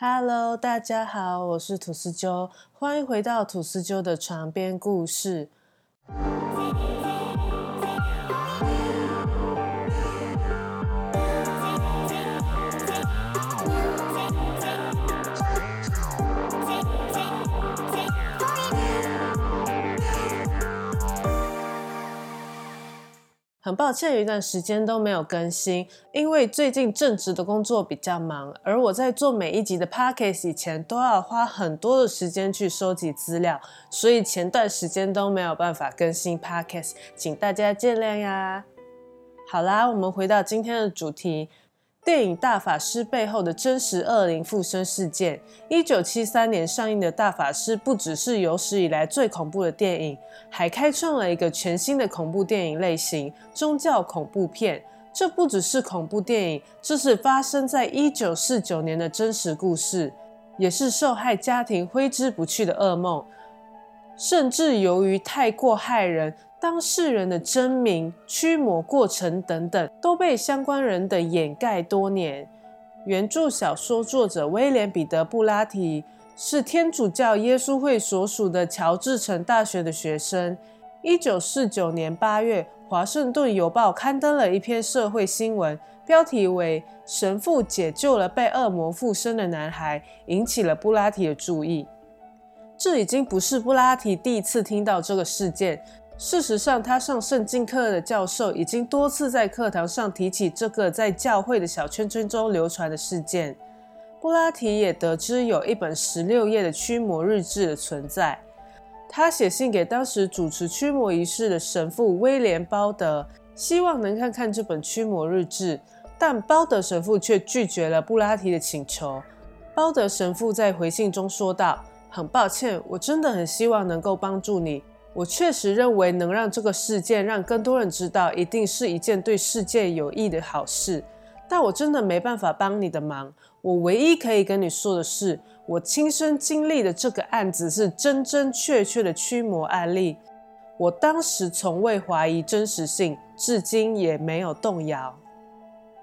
Hello，大家好，我是吐司鸠，欢迎回到吐司鸠的床边故事。很抱歉，有一段时间都没有更新，因为最近正职的工作比较忙，而我在做每一集的 podcast 以前，都要花很多的时间去收集资料，所以前段时间都没有办法更新 podcast，请大家见谅呀。好啦，我们回到今天的主题。电影《大法师》背后的真实恶灵附身事件。一九七三年上映的《大法师》不只是有史以来最恐怖的电影，还开创了一个全新的恐怖电影类型——宗教恐怖片。这不只是恐怖电影，这是发生在一九四九年的真实故事，也是受害家庭挥之不去的噩梦。甚至由于太过害人。当事人的真名、驱魔过程等等都被相关人的掩盖多年。原著小说作者威廉·彼得·布拉提是天主教耶稣会所属的乔治城大学的学生。一九四九年八月，《华盛顿邮报》刊登了一篇社会新闻，标题为“神父解救了被恶魔附身的男孩”，引起了布拉提的注意。这已经不是布拉提第一次听到这个事件。事实上，他上圣经课的教授已经多次在课堂上提起这个在教会的小圈圈中流传的事件。布拉提也得知有一本十六页的驱魔日志的存在。他写信给当时主持驱魔仪式的神父威廉·包德，希望能看看这本驱魔日志，但包德神父却拒绝了布拉提的请求。包德神父在回信中说道：“很抱歉，我真的很希望能够帮助你。”我确实认为能让这个事件让更多人知道，一定是一件对世界有益的好事。但我真的没办法帮你的忙。我唯一可以跟你说的是，我亲身经历的这个案子是真真确确的驱魔案例。我当时从未怀疑真实性，至今也没有动摇。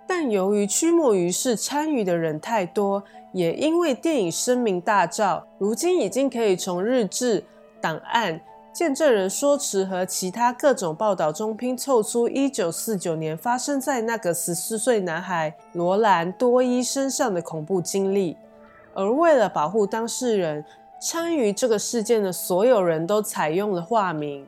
但由于驱魔仪式参与的人太多，也因为电影声名大噪，如今已经可以从日志档案。见证人说辞和其他各种报道中拼凑出1949年发生在那个14岁男孩罗兰多伊身上的恐怖经历，而为了保护当事人，参与这个事件的所有人都采用了化名。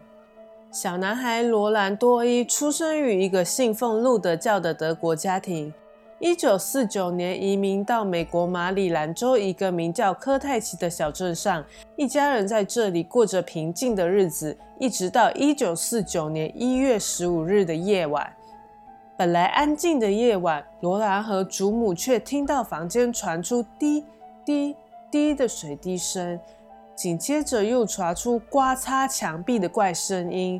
小男孩罗兰多伊出生于一个信奉路德教的德国家庭。一九四九年移民到美国马里兰州一个名叫科泰奇的小镇上，一家人在这里过着平静的日子，一直到一九四九年一月十五日的夜晚。本来安静的夜晚，罗兰和祖母却听到房间传出滴滴滴的水滴声，紧接着又传出刮擦墙壁的怪声音。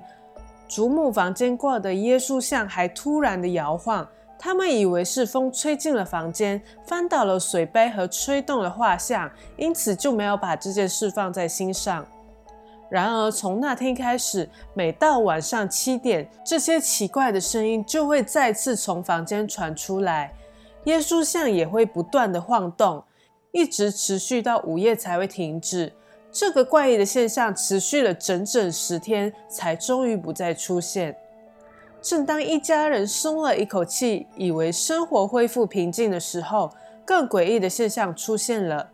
祖母房间挂的耶稣像还突然的摇晃。他们以为是风吹进了房间，翻倒了水杯和吹动了画像，因此就没有把这件事放在心上。然而，从那天开始，每到晚上七点，这些奇怪的声音就会再次从房间传出来，耶稣像也会不断的晃动，一直持续到午夜才会停止。这个怪异的现象持续了整整十天，才终于不再出现。正当一家人松了一口气，以为生活恢复平静的时候，更诡异的现象出现了。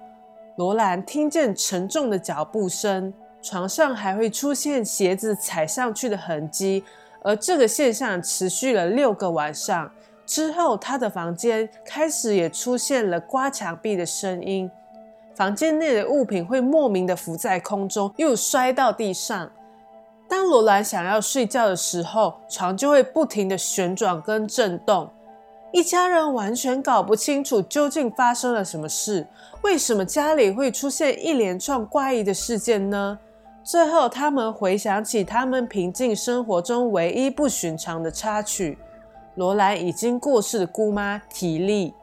罗兰听见沉重的脚步声，床上还会出现鞋子踩上去的痕迹，而这个现象持续了六个晚上。之后，他的房间开始也出现了刮墙壁的声音，房间内的物品会莫名的浮在空中，又摔到地上。当罗兰想要睡觉的时候，床就会不停的旋转跟震动。一家人完全搞不清楚究竟发生了什么事，为什么家里会出现一连串怪异的事件呢？最后，他们回想起他们平静生活中唯一不寻常的插曲——罗兰已经过世的姑妈提利。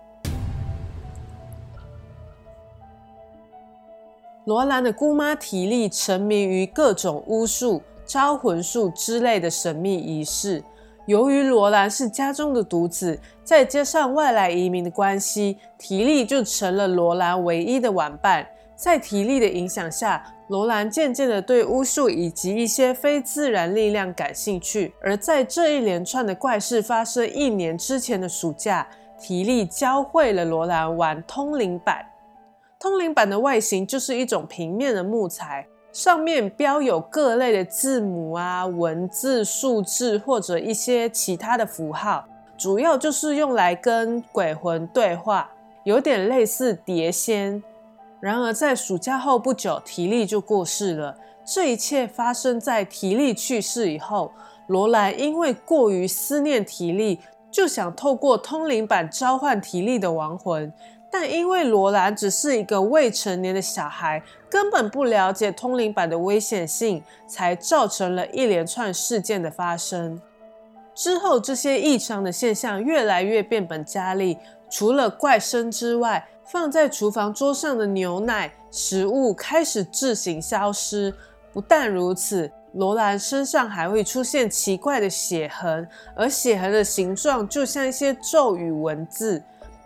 罗兰的姑妈提利沉迷于各种巫术。招魂术之类的神秘仪式，由于罗兰是家中的独子，再加上外来移民的关系，提利就成了罗兰唯一的玩伴。在提利的影响下，罗兰渐渐地对巫术以及一些非自然力量感兴趣。而在这一连串的怪事发生一年之前的暑假，提利教会了罗兰玩通灵板。通灵板的外形就是一种平面的木材。上面标有各类的字母啊、文字、数字或者一些其他的符号，主要就是用来跟鬼魂对话，有点类似碟仙。然而在暑假后不久，提利就过世了。这一切发生在提利去世以后。罗兰因为过于思念提利，就想透过通灵板召唤提利的亡魂。但因为罗兰只是一个未成年的小孩，根本不了解通灵板的危险性，才造成了一连串事件的发生。之后，这些异常的现象越来越变本加厉。除了怪声之外，放在厨房桌上的牛奶、食物开始自行消失。不但如此，罗兰身上还会出现奇怪的血痕，而血痕的形状就像一些咒语文字。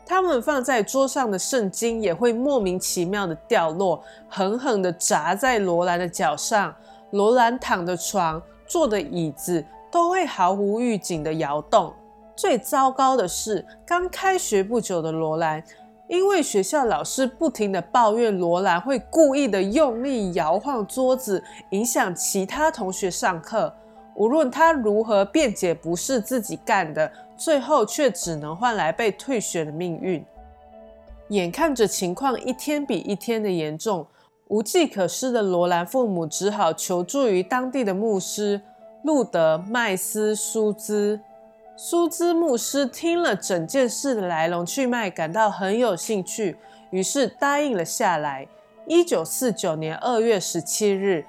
他们放在桌上的圣经也会莫名其妙的掉落，狠狠的砸在罗兰的脚上。罗兰躺的床、坐的椅子都会毫无预警的摇动。最糟糕的是，刚开学不久的罗兰，因为学校老师不停的抱怨罗兰会故意的用力摇晃桌子，影响其他同学上课。无论他如何辩解不是自己干的，最后却只能换来被退学的命运。眼看着情况一天比一天的严重，无计可施的罗兰父母只好求助于当地的牧师路德麦斯苏兹。苏兹牧师听了整件事的来龙去脉，感到很有兴趣，于是答应了下来。一九四九年二月十七日。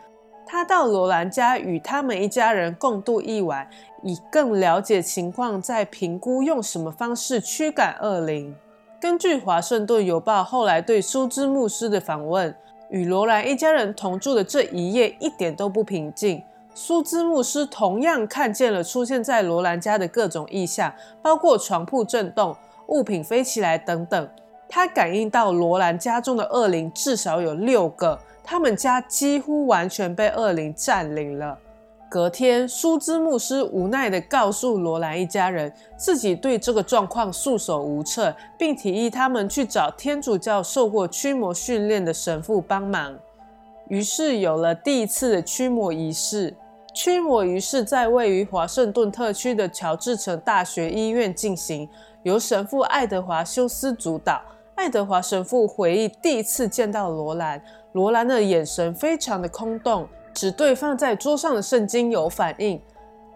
他到罗兰家与他们一家人共度一晚，以更了解情况，再评估用什么方式驱赶恶灵。根据《华盛顿邮报》后来对苏兹牧师的访问，与罗兰一家人同住的这一夜一点都不平静。苏兹牧师同样看见了出现在罗兰家的各种异象，包括床铺震动、物品飞起来等等。他感应到罗兰家中的恶灵至少有六个。他们家几乎完全被恶灵占领了。隔天，苏兹牧师无奈地告诉罗兰一家人，自己对这个状况束手无策，并提议他们去找天主教受过驱魔训练的神父帮忙。于是，有了第一次的驱魔仪式。驱魔仪式在位于华盛顿特区的乔治城大学医院进行，由神父爱德华修斯主导。爱德华神父回忆第一次见到罗兰。罗兰的眼神非常的空洞，只对放在桌上的圣经有反应。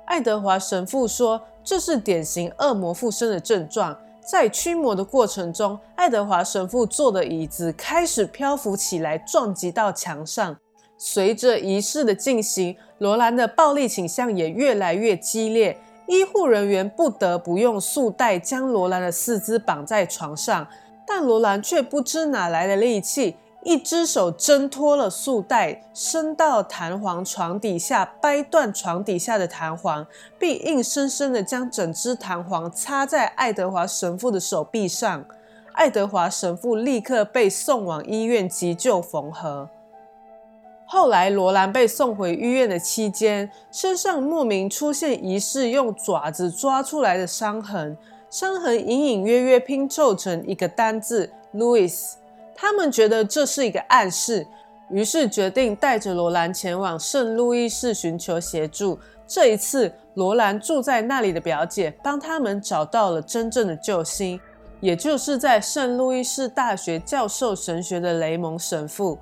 爱德华神父说，这是典型恶魔附身的症状。在驱魔的过程中，爱德华神父坐的椅子开始漂浮起来，撞击到墙上。随着仪式的进行，罗兰的暴力倾向也越来越激烈。医护人员不得不用束带将罗兰的四肢绑在床上，但罗兰却不知哪来的力气。一只手挣脱了束带，伸到弹簧床底下，掰断床底下的弹簧，并硬生生的将整只弹簧插在爱德华神父的手臂上。爱德华神父立刻被送往医院急救缝合。后来，罗兰被送回医院的期间，身上莫名出现疑似用爪子抓出来的伤痕，伤痕隐隐约约拼凑成一个单字：Louis。他们觉得这是一个暗示，于是决定带着罗兰前往圣路易市寻求协助。这一次，罗兰住在那里的表姐帮他们找到了真正的救星，也就是在圣路易市大学教授神学的雷蒙神父。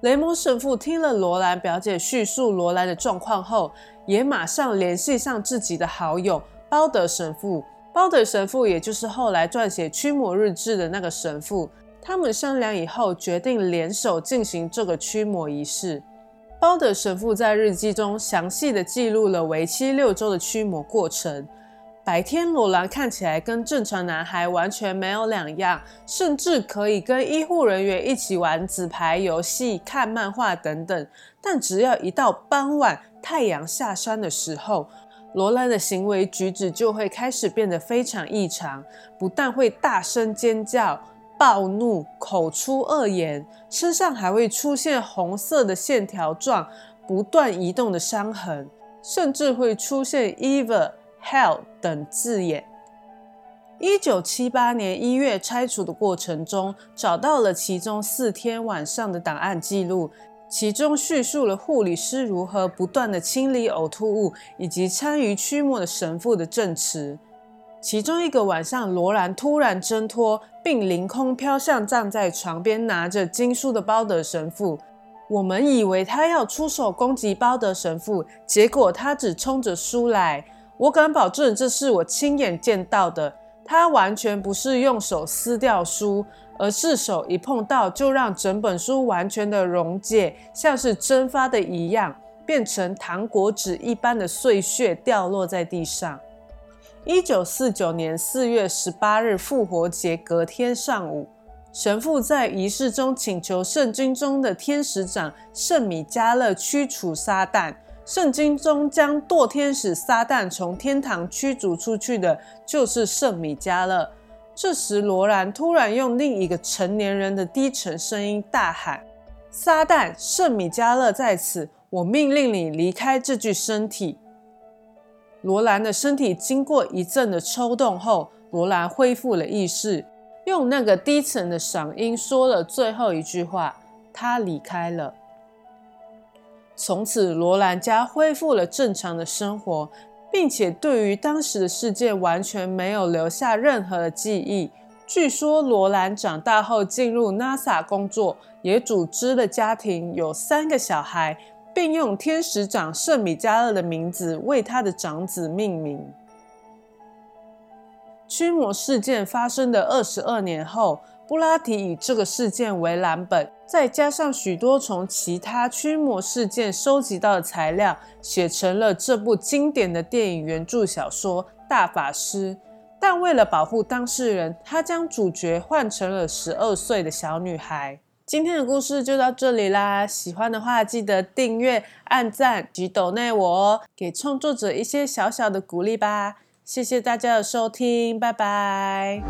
雷蒙神父听了罗兰表姐叙述罗兰的状况后，也马上联系上自己的好友包德神父。包德神父也就是后来撰写《驱魔日志》的那个神父。他们商量以后，决定联手进行这个驱魔仪式。包德神父在日记中详细的记录了为期六周的驱魔过程。白天，罗兰看起来跟正常男孩完全没有两样，甚至可以跟医护人员一起玩纸牌游戏、看漫画等等。但只要一到傍晚，太阳下山的时候，罗兰的行为举止就会开始变得非常异常，不但会大声尖叫、暴怒、口出恶言，身上还会出现红色的线条状、不断移动的伤痕，甚至会出现 “evil”、“hell” 等字眼。一九七八年一月拆除的过程中，找到了其中四天晚上的档案记录，其中叙述了护理师如何不断的清理呕吐物，以及参与驱魔的神父的证词。其中一个晚上，罗兰突然挣脱，并凌空飘向站在床边拿着经书的包德神父。我们以为他要出手攻击包德神父，结果他只冲着书来。我敢保证，这是我亲眼见到的。他完全不是用手撕掉书，而是手一碰到就让整本书完全的溶解，像是蒸发的一样，变成糖果纸一般的碎屑掉落在地上。一九四九年四月十八日复活节隔天上午，神父在仪式中请求圣经中的天使长圣米迦勒驱除撒旦。圣经中将堕天使撒旦从天堂驱逐出去的，就是圣米迦勒。这时，罗兰突然用另一个成年人的低沉声音大喊：“撒旦，圣米迦勒在此！我命令你离开这具身体。”罗兰的身体经过一阵的抽动后，罗兰恢复了意识，用那个低沉的嗓音说了最后一句话：“他离开了。”从此，罗兰家恢复了正常的生活，并且对于当时的事件完全没有留下任何的记忆。据说，罗兰长大后进入 NASA 工作，也组织了家庭，有三个小孩，并用天使长圣米迦勒的名字为他的长子命名。驱魔事件发生的二十二年后。布拉提以这个事件为蓝本，再加上许多从其他驱魔事件收集到的材料，写成了这部经典的电影原著小说《大法师》。但为了保护当事人，他将主角换成了十二岁的小女孩。今天的故事就到这里啦！喜欢的话，记得订阅、按赞及抖内我哦，给创作者一些小小的鼓励吧。谢谢大家的收听，拜拜。